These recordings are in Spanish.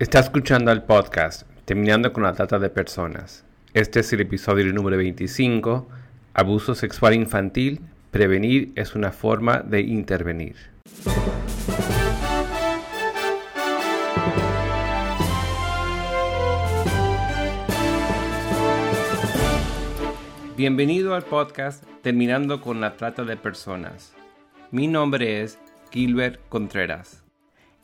Está escuchando el podcast Terminando con la Trata de Personas. Este es el episodio número 25. Abuso sexual infantil. Prevenir es una forma de intervenir. Bienvenido al podcast Terminando con la Trata de Personas. Mi nombre es Gilbert Contreras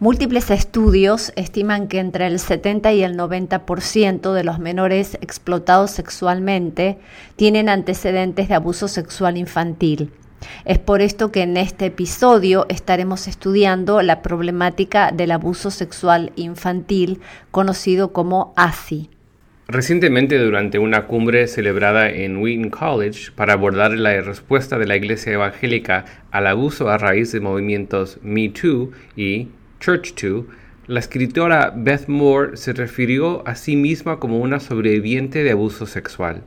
Múltiples estudios estiman que entre el 70 y el 90% de los menores explotados sexualmente tienen antecedentes de abuso sexual infantil. Es por esto que en este episodio estaremos estudiando la problemática del abuso sexual infantil, conocido como ASI. Recientemente, durante una cumbre celebrada en Wheaton College para abordar la respuesta de la Iglesia Evangélica al abuso a raíz de movimientos Me Too y Church to, la escritora Beth Moore se refirió a sí misma como una sobreviviente de abuso sexual.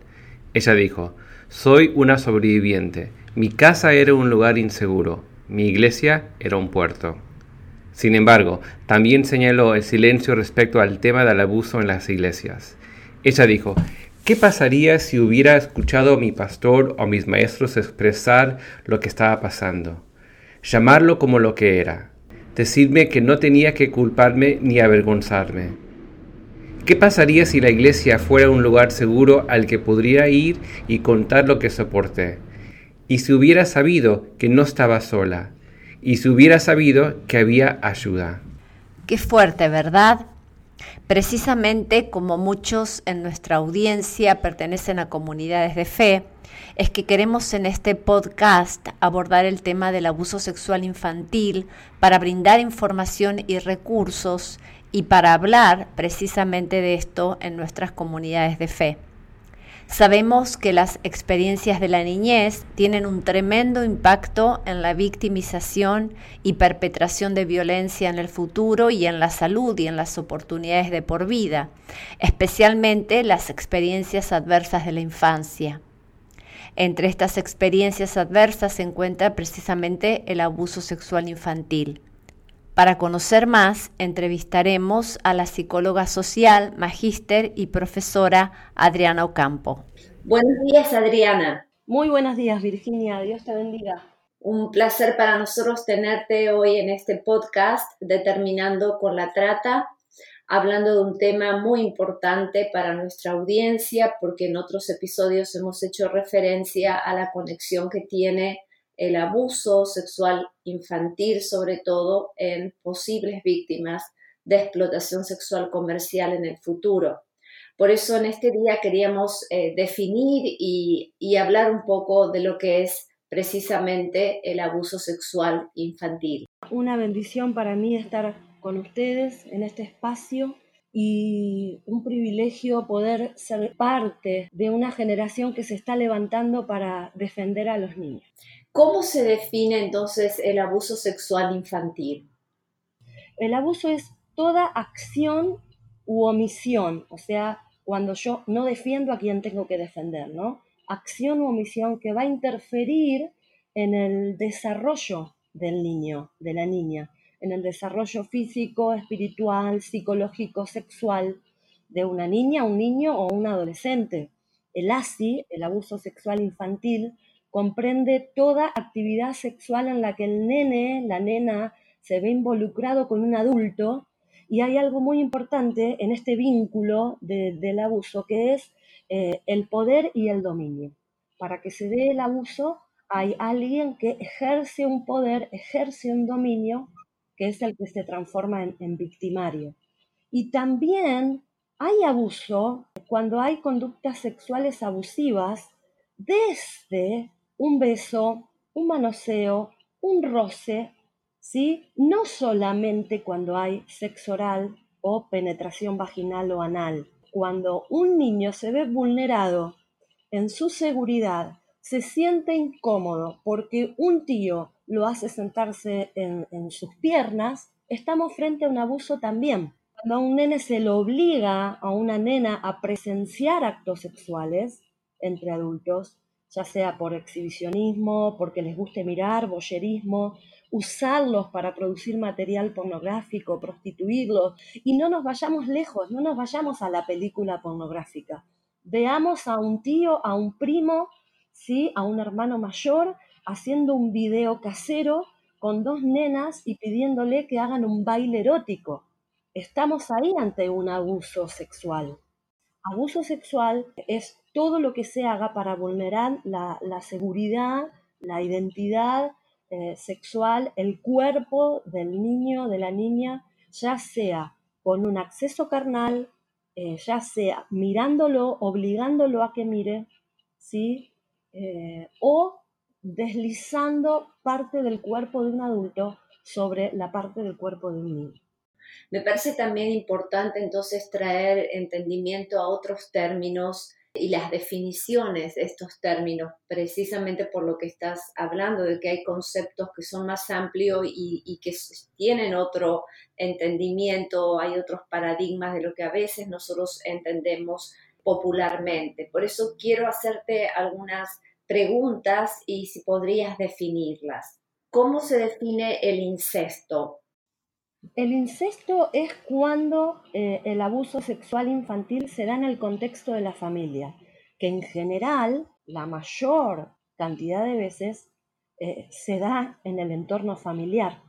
Ella dijo, Soy una sobreviviente. Mi casa era un lugar inseguro. Mi iglesia era un puerto. Sin embargo, también señaló el silencio respecto al tema del abuso en las iglesias. Ella dijo, ¿qué pasaría si hubiera escuchado a mi pastor o mis maestros expresar lo que estaba pasando? Llamarlo como lo que era, decirme que no tenía que culparme ni avergonzarme. ¿Qué pasaría si la iglesia fuera un lugar seguro al que podría ir y contar lo que soporté? Y si hubiera sabido que no estaba sola, y si hubiera sabido que había ayuda. Qué fuerte, ¿verdad? Precisamente como muchos en nuestra audiencia pertenecen a comunidades de fe, es que queremos en este podcast abordar el tema del abuso sexual infantil para brindar información y recursos y para hablar precisamente de esto en nuestras comunidades de fe. Sabemos que las experiencias de la niñez tienen un tremendo impacto en la victimización y perpetración de violencia en el futuro y en la salud y en las oportunidades de por vida, especialmente las experiencias adversas de la infancia. Entre estas experiencias adversas se encuentra precisamente el abuso sexual infantil. Para conocer más, entrevistaremos a la psicóloga social, magíster y profesora Adriana Ocampo. Buenos días, Adriana. Muy buenos días, Virginia. Dios te bendiga. Un placer para nosotros tenerte hoy en este podcast, determinando con la trata hablando de un tema muy importante para nuestra audiencia, porque en otros episodios hemos hecho referencia a la conexión que tiene el abuso sexual infantil, sobre todo en posibles víctimas de explotación sexual comercial en el futuro. Por eso en este día queríamos eh, definir y, y hablar un poco de lo que es precisamente el abuso sexual infantil. Una bendición para mí estar con ustedes en este espacio y un privilegio poder ser parte de una generación que se está levantando para defender a los niños. ¿Cómo se define entonces el abuso sexual infantil? El abuso es toda acción u omisión, o sea, cuando yo no defiendo a quien tengo que defender, ¿no? Acción u omisión que va a interferir en el desarrollo del niño, de la niña en el desarrollo físico, espiritual, psicológico, sexual de una niña, un niño o un adolescente. El ASI, el abuso sexual infantil, comprende toda actividad sexual en la que el nene, la nena, se ve involucrado con un adulto y hay algo muy importante en este vínculo del abuso que es eh, el poder y el dominio. Para que se dé el abuso hay alguien que ejerce un poder, ejerce un dominio que es el que se transforma en, victimario. Y también hay abuso cuando hay conductas sexuales abusivas desde un beso, un manoseo, un roce, ¿sí? No solamente cuando hay sexo oral o penetración vaginal o anal. Cuando un niño se ve vulnerado en su seguridad se siente incómodo porque un tío lo hace sentarse en, sus piernas, estamos frente a un abuso también. Cuando a un nene se lo obliga a una nena a presenciar actos sexuales entre adultos, ya sea por exhibicionismo, porque les guste mirar, boyerismo, usarlos para producir material pornográfico, prostituirlos, y no nos vayamos lejos, no nos vayamos a la película pornográfica. Veamos a un tío, a un primo, ¿sí? a un hermano mayor, haciendo un video casero con dos nenas y pidiéndole que hagan un baile erótico. Estamos ahí ante un abuso sexual. Abuso sexual es todo lo que se haga para vulnerar la, seguridad, la identidad eh, sexual, el cuerpo del niño, de la niña, ya sea con un acceso carnal, eh, ya sea mirándolo, obligándolo a que mire, ¿sí? Eh, o deslizando parte del cuerpo de un adulto sobre la parte del cuerpo de un niño. Me parece también importante entonces traer entendimiento a otros términos y las definiciones de estos términos, precisamente por lo que estás hablando, de que hay conceptos que son más amplios y, que tienen otro entendimiento, hay otros paradigmas de lo que a veces nosotros entendemos popularmente. Por eso quiero hacerte algunas preguntas y si podrías definirlas. ¿Cómo se define el incesto? El incesto es cuando eh, el abuso sexual infantil se da en el contexto de la familia, que en general, la mayor cantidad de veces, eh, se da en el entorno familiar.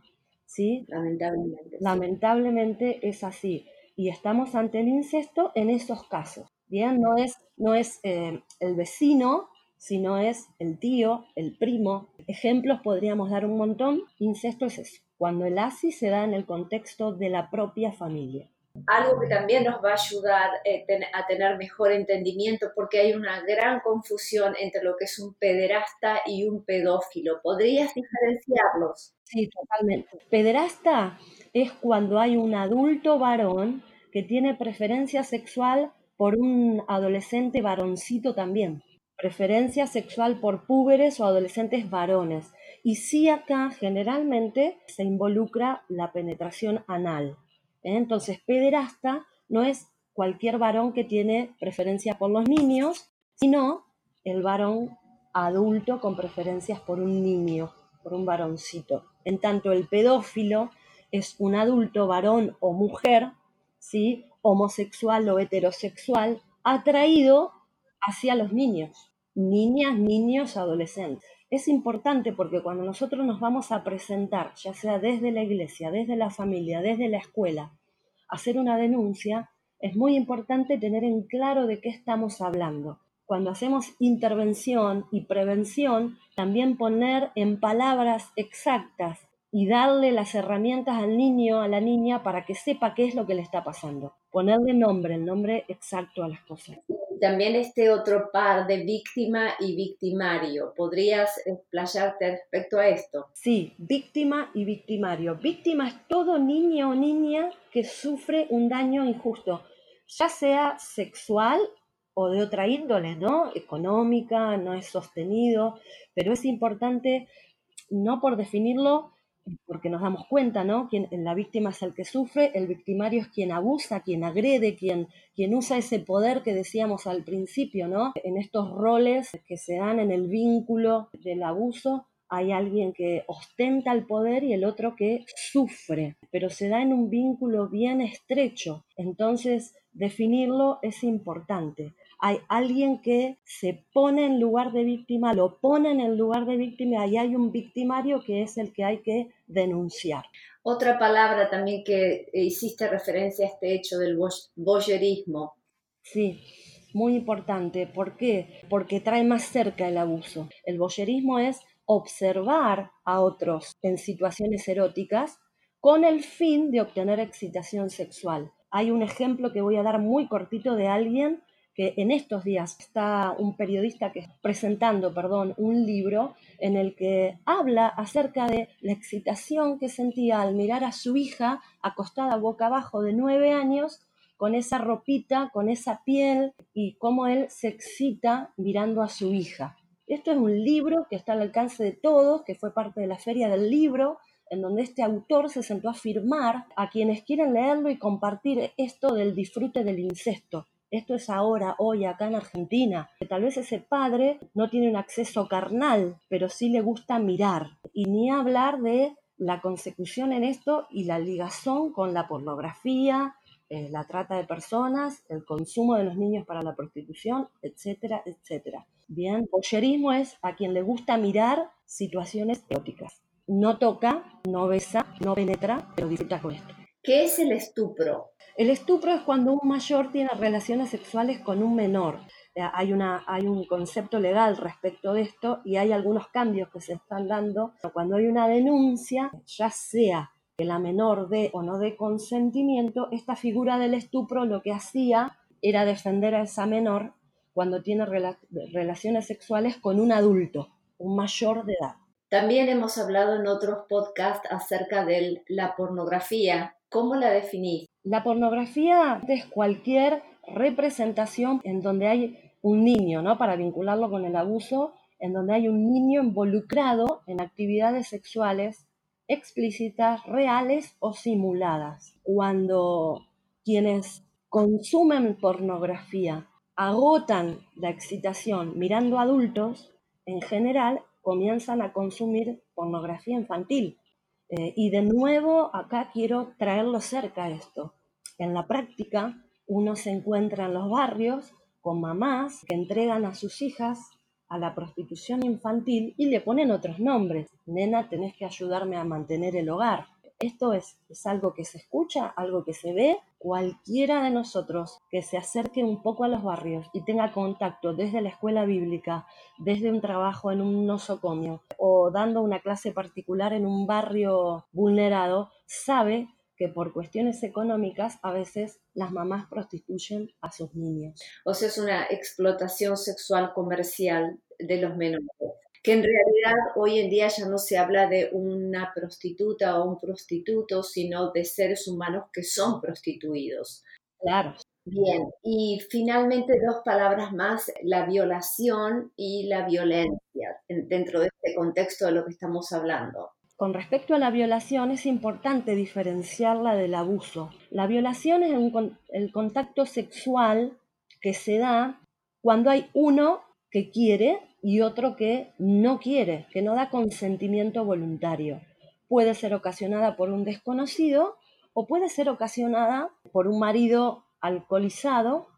¿sí? Lamentablemente. Lamentablemente es así. Y estamos ante el incesto en esos casos. Bien, no es, no es eh, el vecino, sino es el tío, el primo. Ejemplos podríamos dar un montón. Incesto es eso cuando el ASI se da en el contexto de la propia familia. Algo que también nos va a ayudar eh, a tener mejor entendimiento porque hay una gran confusión entre lo que es un pederasta y un pedófilo. ¿Podrías diferenciarlos? Sí, totalmente. Pederasta es cuando hay un adulto varón que tiene preferencia sexual por un adolescente varoncito también. Preferencia sexual por púberes o adolescentes varones. Y sí acá generalmente se involucra la penetración anal. ¿eh? Entonces, pederasta no es cualquier varón que tiene preferencia por los niños, sino el varón adulto con preferencias por un niño, por un varoncito. En tanto, el pedófilo es un adulto varón o mujer, ¿sí? homosexual o heterosexual, atraído hacia los niños, niñas, niños, adolescentes. Es importante porque cuando nosotros nos vamos a presentar, ya sea desde la iglesia, desde la familia, desde la escuela, hacer una denuncia, es muy importante tener en claro de qué estamos hablando. Cuando hacemos intervención y prevención, también poner en palabras exactas y darle las herramientas al niño, a la niña, para que sepa qué es lo que le está pasando. Ponerle nombre, el nombre exacto a las cosas también este otro par de víctima y victimario. ¿Podrías explayarte respecto a esto? Sí, víctima y victimario. Víctima es todo niño o niña que sufre un daño injusto, ya sea sexual o de otra índole, ¿no? Económica, no es sostenido, pero es importante, no por definirlo, porque nos damos cuenta, ¿no? Quien, la víctima es el que sufre, el victimario es quien abusa, quien agrede, quien, quien usa ese poder que decíamos al principio, ¿no? En estos roles que se dan en el vínculo del abuso, hay alguien que ostenta el poder y el otro que sufre, pero se da en un vínculo bien estrecho. Entonces, definirlo es importante hay alguien que se pone en lugar de víctima, lo pone en el lugar de víctima y hay un victimario que es el que hay que denunciar. Otra palabra también que hiciste referencia a este hecho del voyerismo. Sí, muy importante. ¿Por qué? Porque trae más cerca el abuso. El voyerismo es observar a otros en situaciones eróticas con el fin de obtener excitación sexual. Hay un ejemplo que voy a dar muy cortito de alguien que en estos días está un periodista que presentando, perdón, un libro en el que habla acerca de la excitación que sentía al mirar a su hija acostada boca abajo de nueve años con esa ropita, con esa piel y cómo él se excita mirando a su hija. Esto es un libro que está al alcance de todos, que fue parte de la feria del libro, en donde este autor se sentó a firmar a quienes quieren leerlo y compartir esto del disfrute del incesto. Esto es ahora, hoy, acá en Argentina, que tal vez ese padre no tiene un acceso carnal, pero sí le gusta mirar. Y ni hablar de la consecución en esto y la ligazón con la pornografía, eh, la trata de personas, el consumo de los niños para la prostitución, etcétera, etcétera. Bien, boyerismo es a quien le gusta mirar situaciones eróticas. No toca, no besa, no penetra, pero disfruta con esto. ¿Qué es el estupro? El estupro es cuando un mayor tiene relaciones sexuales con un menor. Hay, una, hay un concepto legal respecto de esto y hay algunos cambios que se están dando. Cuando hay una denuncia, ya sea que la menor dé o no dé consentimiento, esta figura del estupro lo que hacía era defender a esa menor cuando tiene relaciones sexuales con un adulto, un mayor de edad. También hemos hablado en otros podcasts acerca de la pornografía. ¿Cómo la definís? La pornografía es cualquier representación en donde hay un niño, ¿no? Para vincularlo con el abuso, en donde hay un niño involucrado en actividades sexuales explícitas, reales o simuladas. Cuando quienes consumen pornografía agotan la excitación mirando adultos, en general comienzan a consumir pornografía infantil. Eh, y de nuevo, acá quiero traerlo cerca esto. En la práctica, uno se encuentra en los barrios con mamás que entregan a sus hijas a la prostitución infantil y le ponen otros nombres. Nena, tenés que ayudarme a mantener el hogar. Esto es, es algo que se escucha, algo que se ve. Cualquiera de nosotros que se acerque un poco a los barrios y tenga contacto desde la escuela bíblica, desde un trabajo en un nosocomio o dando una clase particular en un barrio vulnerado, sabe que por cuestiones económicas a veces las mamás prostituyen a sus niños. O sea, es una explotación sexual comercial de los menores que en realidad hoy en día ya no se habla de una prostituta o un prostituto, sino de seres humanos que son prostituidos. Claro. Bien, y finalmente dos palabras más, la violación y la violencia, dentro de este contexto de lo que estamos hablando. Con respecto a la violación es importante diferenciarla del abuso. La violación es el contacto sexual que se da cuando hay uno que quiere y otro que no quiere, que no da consentimiento voluntario. Puede ser ocasionada por un desconocido o puede ser ocasionada por un marido alcoholizado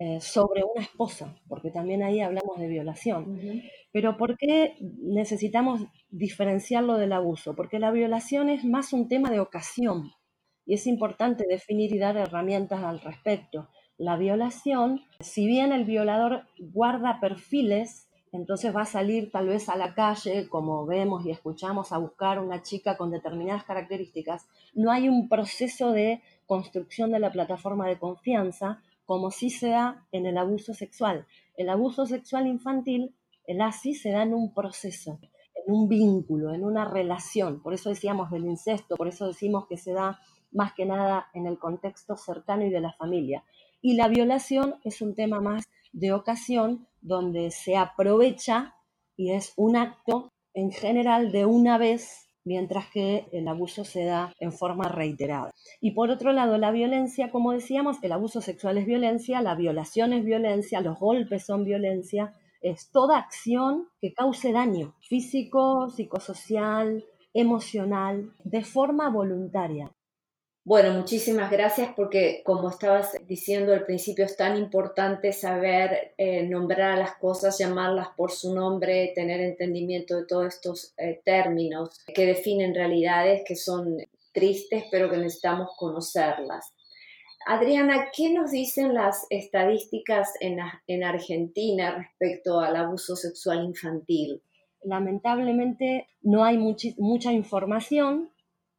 eh, sobre una esposa, porque también ahí hablamos de violación. Pero ¿por qué necesitamos diferenciarlo del abuso? Porque la violación es más un tema de ocasión y es importante definir y dar herramientas al respecto. La violación, si bien el violador guarda perfiles entonces va a salir tal vez a la calle, como vemos y escuchamos, a buscar una chica con determinadas características. No hay un proceso de construcción de la plataforma de confianza como sí se da en el abuso sexual. El abuso sexual infantil, el ASI, se da en un proceso, en un vínculo, en una relación. Por eso decíamos del incesto, por eso decimos que se da más que nada en el contexto cercano y de la familia. Y la violación es un tema más de ocasión donde se aprovecha y es un acto en general de una vez mientras que el abuso se da en forma reiterada. Y por otro lado, la violencia, como decíamos, el abuso sexual es violencia, la violación es violencia, los golpes son violencia, es toda acción que cause daño físico, psicosocial, emocional, de forma voluntaria. Bueno, muchísimas gracias porque como estabas diciendo al principio es tan importante saber eh, nombrar a las cosas, llamarlas por su nombre, tener entendimiento de todos estos eh, términos que definen realidades que son tristes pero que necesitamos conocerlas. Adriana, ¿qué nos dicen las estadísticas en, en Argentina respecto al abuso sexual infantil? Lamentablemente no hay mucha información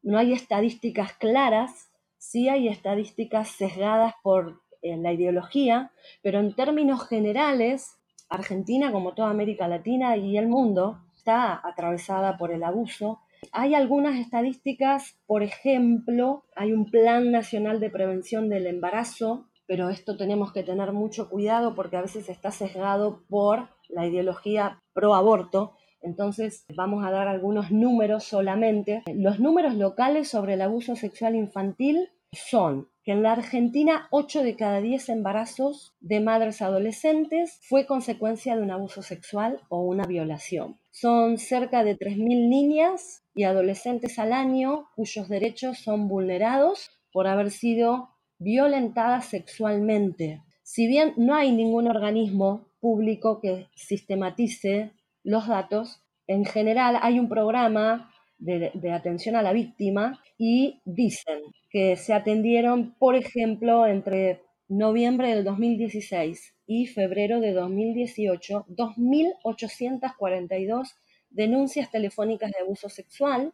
no hay estadísticas claras, sí hay estadísticas sesgadas por eh, la ideología, pero en términos generales, Argentina, como toda América Latina y el mundo, está atravesada por el abuso. Hay algunas estadísticas, por ejemplo, hay un Plan Nacional de Prevención del Embarazo, pero esto tenemos que tener mucho cuidado porque a veces está sesgado por la ideología pro aborto. Entonces vamos a dar algunos números solamente. Los números locales sobre el abuso sexual infantil son que en la Argentina 8 de cada 10 embarazos de madres adolescentes fue consecuencia de un abuso sexual o una violación. Son cerca de 3.000 niñas y adolescentes al año cuyos derechos son vulnerados por haber sido violentadas sexualmente. Si bien no hay ningún organismo público que sistematice los datos, en general hay un programa de, atención a la víctima y dicen que se atendieron, por ejemplo, entre noviembre del 2016 y febrero de 2018, 2.842 denuncias telefónicas de abuso sexual,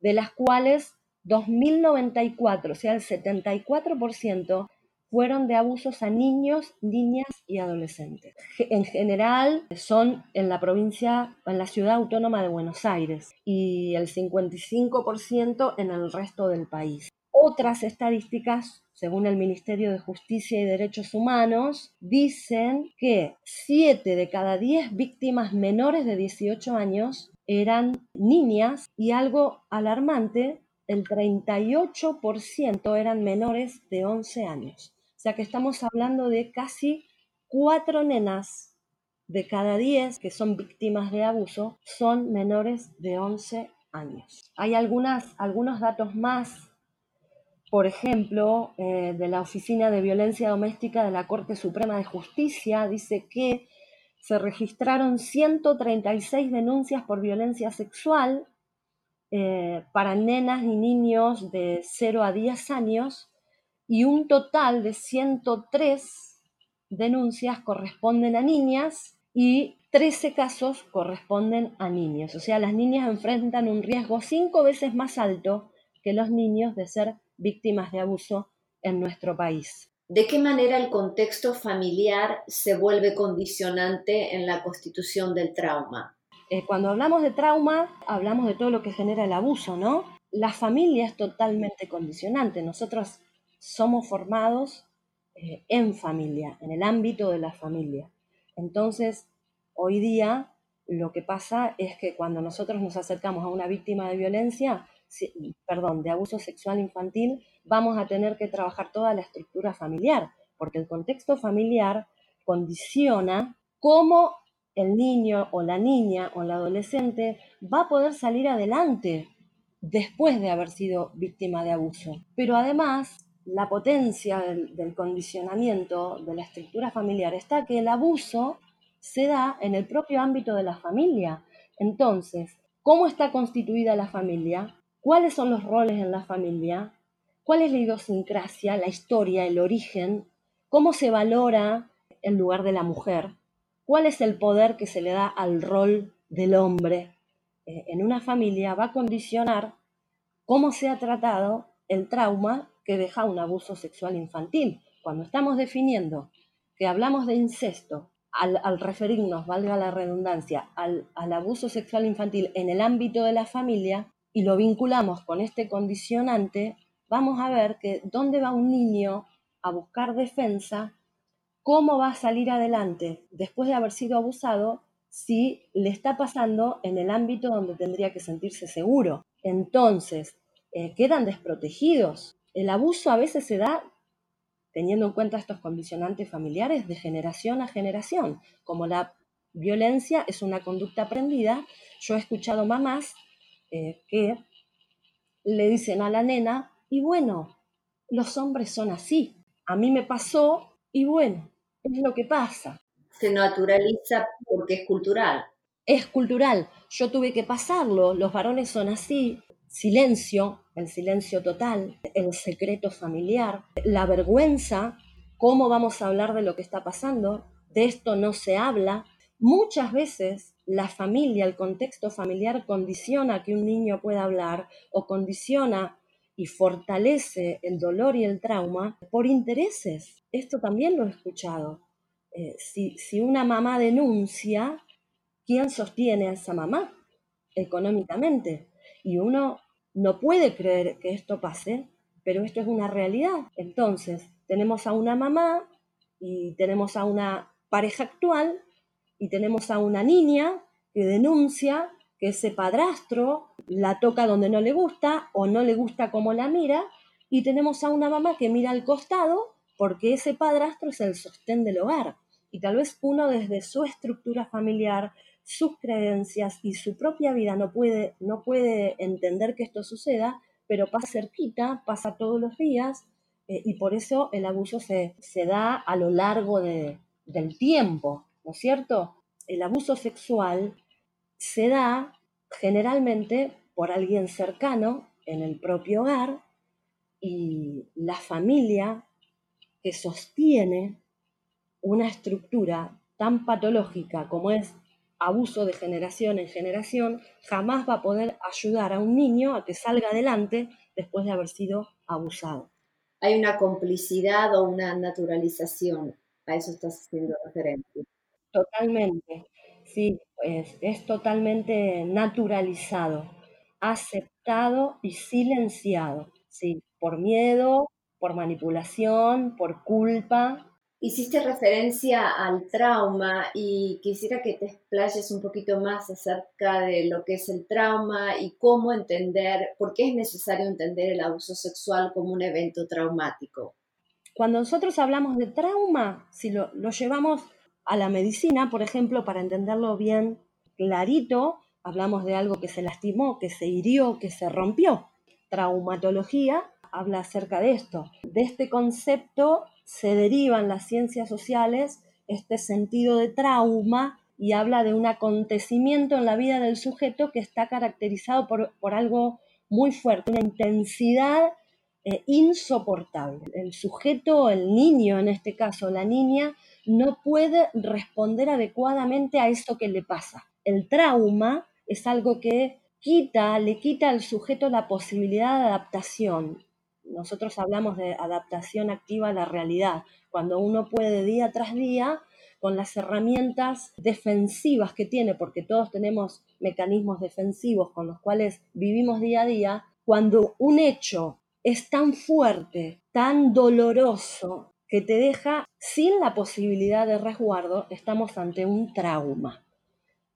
de las cuales 2.094, o sea, el 74%, fueron de abusos a niños, niñas y adolescentes. En general son en la provincia, en la ciudad autónoma de Buenos Aires y el 55% en el resto del país. Otras estadísticas, según el Ministerio de Justicia y Derechos Humanos, dicen que 7 de cada 10 víctimas menores de 18 años eran niñas y algo alarmante, el 38% eran menores de 11 años sea que estamos hablando de casi cuatro nenas de cada diez que son víctimas de abuso son menores de 11 años. Hay algunos datos más, por ejemplo, eh, de la Oficina de Violencia Doméstica de la Corte Suprema de Justicia, dice que se registraron 136 denuncias por violencia sexual eh, para nenas y niños de 0 a 10 años y un total de 103 denuncias corresponden a niñas y 13 casos corresponden a niños. O sea, las niñas enfrentan un riesgo cinco veces más alto que los niños de ser víctimas de abuso en nuestro país. ¿De qué manera el contexto familiar se vuelve condicionante en la constitución del trauma? Eh, cuando hablamos de trauma, hablamos de todo lo que genera el abuso, ¿no? La familia es totalmente condicionante. Nosotros somos formados eh, en familia, en el ámbito de la familia. Entonces, hoy día lo que pasa es que cuando nosotros nos acercamos a una víctima de violencia, perdón, de abuso sexual infantil, vamos a tener que trabajar toda la estructura familiar, porque el contexto familiar condiciona cómo el niño o la niña o el adolescente va a poder salir adelante después de haber sido víctima de abuso. Pero además la potencia del, condicionamiento de la estructura familiar está que el abuso se da en el propio ámbito de la familia. Entonces, ¿cómo está constituida la familia? ¿Cuáles son los roles en la familia? ¿Cuál es la idiosincrasia, la historia, el origen? ¿Cómo se valora el lugar de la mujer? ¿Cuál es el poder que se le da al rol del hombre? Eh, en una familia va a condicionar cómo se ha tratado el trauma que deja un abuso sexual infantil. Cuando estamos definiendo que hablamos de incesto, al, referirnos, valga la redundancia, al, abuso sexual infantil en el ámbito de la familia y lo vinculamos con este condicionante, vamos a ver que dónde va un niño a buscar defensa, cómo va a salir adelante después de haber sido abusado si le está pasando en el ámbito donde tendría que sentirse seguro. Entonces, eh, quedan desprotegidos. El abuso a veces se da teniendo en cuenta estos condicionantes familiares de generación a generación. Como la violencia es una conducta aprendida, yo he escuchado mamás eh, que le dicen a la nena, y bueno, los hombres son así, a mí me pasó, y bueno, es lo que pasa. Se naturaliza porque es cultural. Es cultural, yo tuve que pasarlo, los varones son así, silencio, el silencio total, el secreto familiar, la vergüenza, cómo vamos a hablar de lo que está pasando, de esto no se habla. Muchas veces la familia, el contexto familiar condiciona que un niño pueda hablar o condiciona y fortalece el dolor y el trauma por intereses. Esto también lo he escuchado. Eh, si, si una mamá denuncia, ¿quién sostiene a esa mamá económicamente? Y uno no puede creer que esto pase, pero esto es una realidad. Entonces, tenemos a una mamá y tenemos a una pareja actual y tenemos a una niña que denuncia que ese padrastro la toca donde no le gusta o no le gusta como la mira, y tenemos a una mamá que mira al costado porque ese padrastro es el sostén del hogar. Y tal vez uno desde su estructura familiar, sus creencias y su propia vida no puede, no puede entender que esto suceda, pero pasa cerquita, pasa todos los días, eh, y por eso el abuso se, se da a lo largo de, del tiempo, ¿no es cierto? El abuso sexual se da generalmente por alguien cercano en el propio hogar y la familia que sostiene una estructura tan patológica como es abuso de generación en generación, jamás va a poder ayudar a un niño a que salga adelante después de haber sido abusado. Hay una complicidad o una naturalización, a eso estás haciendo referencia. Totalmente, sí, es, es totalmente naturalizado, aceptado y silenciado, sí, por miedo, por manipulación, por culpa. Hiciste referencia al trauma y quisiera que te explayes un poquito más acerca de lo que es el trauma y cómo entender, por qué es necesario entender el abuso sexual como un evento traumático. Cuando nosotros hablamos de trauma, si lo, lo llevamos a la medicina, por ejemplo, para entenderlo bien clarito, hablamos de algo que se lastimó, que se hirió, que se rompió. Traumatología habla acerca de esto. De este concepto se derivan las ciencias sociales este sentido de trauma y habla de un acontecimiento en la vida del sujeto que está caracterizado por, por algo muy fuerte, una intensidad eh, insoportable. El sujeto, el niño en este caso, la niña, no puede responder adecuadamente a eso que le pasa. El trauma es algo que quita, le quita al sujeto la posibilidad de adaptación, nosotros hablamos de adaptación activa a la realidad, cuando uno puede día tras día, con las herramientas defensivas que tiene, porque todos tenemos mecanismos defensivos con los cuales vivimos día a día, cuando un hecho es tan fuerte, tan doloroso, que te deja sin la posibilidad de resguardo, estamos ante un trauma.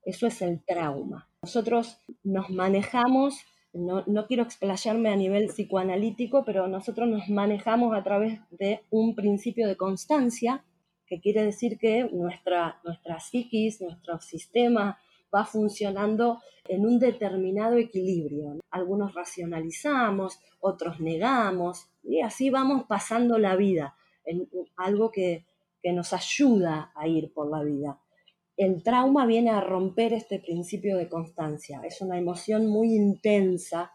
Eso es el trauma. Nosotros nos manejamos no, quiero explayarme a nivel psicoanalítico, pero nosotros nos manejamos a través de un principio de constancia, que quiere decir que nuestra, nuestra psiquis, nuestro sistema va funcionando en un determinado equilibrio. Algunos racionalizamos, otros negamos, y así vamos pasando la vida, en algo que, que nos ayuda a ir por la vida el trauma viene a romper este principio de constancia. Es una emoción muy intensa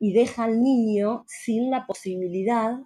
y deja al niño sin la posibilidad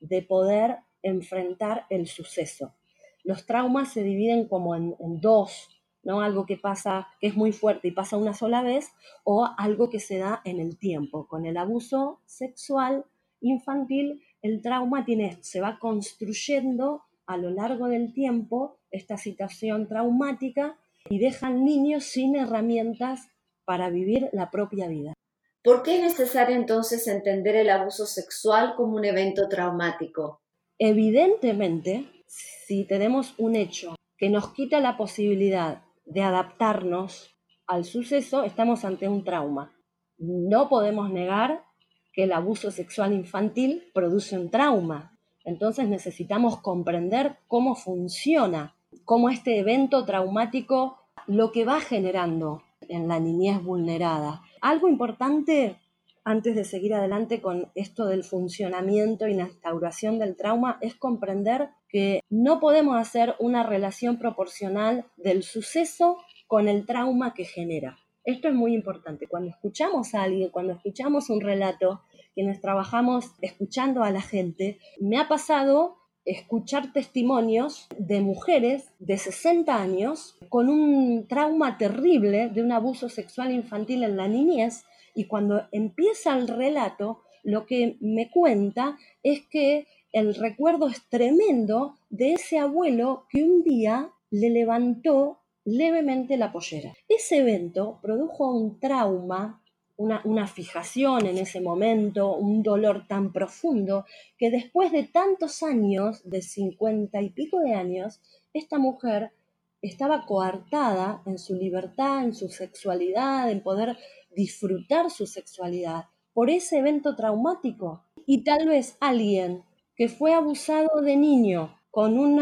de poder enfrentar el suceso. Los traumas se dividen como en, dos, ¿no? Algo que pasa, que es muy fuerte y pasa una sola vez, o algo que se da en el tiempo. Con el abuso sexual infantil, el trauma tiene, se va construyendo a lo largo del tiempo esta situación traumática y deja al niño sin herramientas para vivir la propia vida. ¿Por qué es necesario entonces entender el abuso sexual como un evento traumático? Evidentemente, si tenemos un hecho que nos quita la posibilidad de adaptarnos al suceso, estamos ante un trauma. No podemos negar que el abuso sexual infantil produce un trauma. Entonces necesitamos comprender cómo funciona cómo este evento traumático lo que va generando en la niñez vulnerada. Algo importante antes de seguir adelante con esto del funcionamiento y la instauración del trauma es comprender que no podemos hacer una relación proporcional del suceso con el trauma que genera. Esto es muy importante. Cuando escuchamos a alguien, cuando escuchamos un relato, quienes trabajamos escuchando a la gente, me ha pasado escuchar testimonios de mujeres de 60 años con un trauma terrible de un abuso sexual infantil en la niñez y cuando empieza el relato lo que me cuenta es que el recuerdo es tremendo de ese abuelo que un día le levantó levemente la pollera. Ese evento produjo un trauma una, fijación en ese momento, un dolor tan profundo, que después de tantos años, de cincuenta y pico de años, esta mujer estaba coartada en su libertad, en su sexualidad, en poder disfrutar su sexualidad por ese evento traumático. Y tal vez alguien que fue abusado de niño con un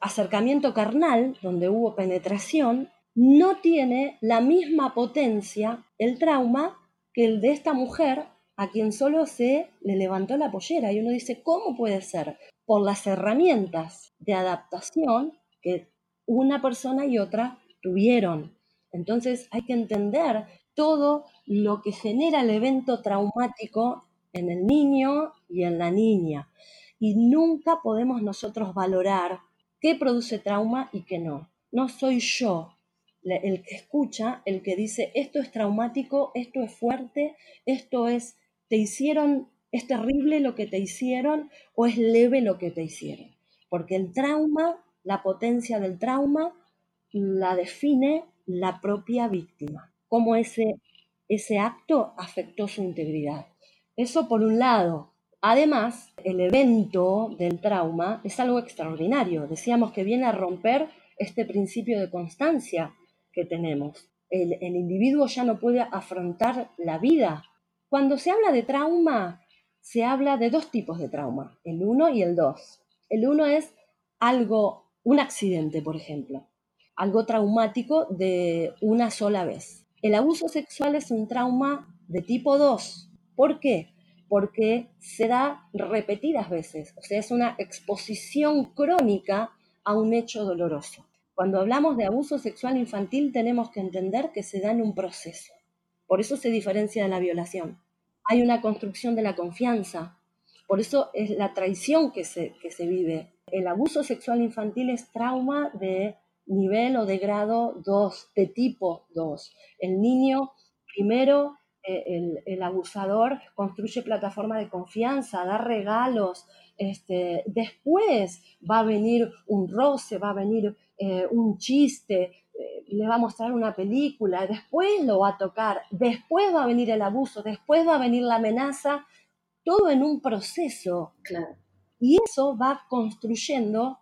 acercamiento carnal, donde hubo penetración, no tiene la misma potencia el trauma que el de esta mujer a quien solo se le levantó la pollera. Y uno dice, ¿cómo puede ser? Por las herramientas de adaptación que una persona y otra tuvieron. Entonces hay que entender todo lo que genera el evento traumático en el niño y en la niña. Y nunca podemos nosotros valorar qué produce trauma y qué no. No soy yo el que escucha, el que dice, esto es traumático, esto es fuerte, esto es, te hicieron, es terrible lo que te hicieron o es leve lo que te hicieron. Porque el trauma, la potencia del trauma, la define la propia víctima, cómo ese, ese acto afectó su integridad. Eso por un lado. Además, el evento del trauma es algo extraordinario. Decíamos que viene a romper este principio de constancia tenemos. El, el, individuo ya no puede afrontar la vida. Cuando se habla de trauma, se habla de dos tipos de trauma, el uno y el dos. El uno es algo, un accidente, por ejemplo, algo traumático de una sola vez. El abuso sexual es un trauma de tipo 2. ¿Por qué? Porque se da repetidas veces, o sea, es una exposición crónica a un hecho doloroso. Cuando hablamos de abuso sexual infantil tenemos que entender que se da en un proceso. Por eso se diferencia de la violación. Hay una construcción de la confianza. Por eso es la traición que se, que se vive. El abuso sexual infantil es trauma de nivel o de grado 2, de tipo 2. El niño primero eh, el, abusador construye plataforma de confianza, da regalos, este, después va a venir un roce, va a venir eh, un chiste, eh, le va a mostrar una película, después lo va a tocar, después va a venir el abuso, después va a venir la amenaza, todo en un proceso. Y eso va construyendo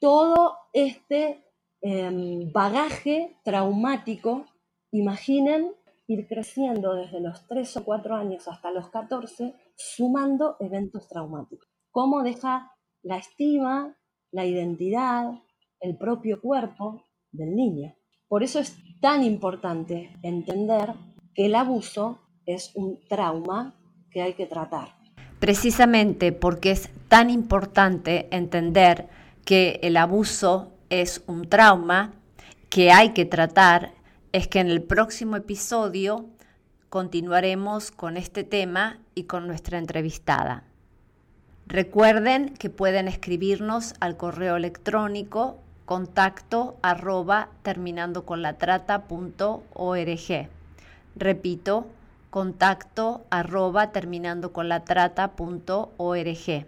todo este em, bagaje traumático. Imaginen ir creciendo desde los 3 o 4 años hasta los 14, sumando eventos traumáticos. Cómo deja la estima, la identidad, el propio cuerpo del niño. Por eso es tan importante entender que el abuso es un trauma que hay que tratar. Precisamente porque es tan importante entender que el abuso es un trauma que hay que tratar es que en el próximo episodio continuaremos con este tema y con nuestra entrevistada. Recuerden que pueden escribirnos al correo electrónico contacto arroba terminando con la trata punto org. Repito, contacto arroba terminando con la trata punto org.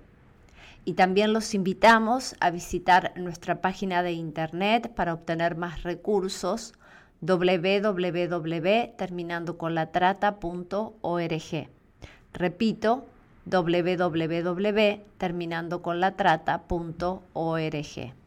Y también los invitamos a visitar nuestra página de internet para obtener más recursos www.terminandoconlatrata.org. Repito, www.terminandoconlatrata.org.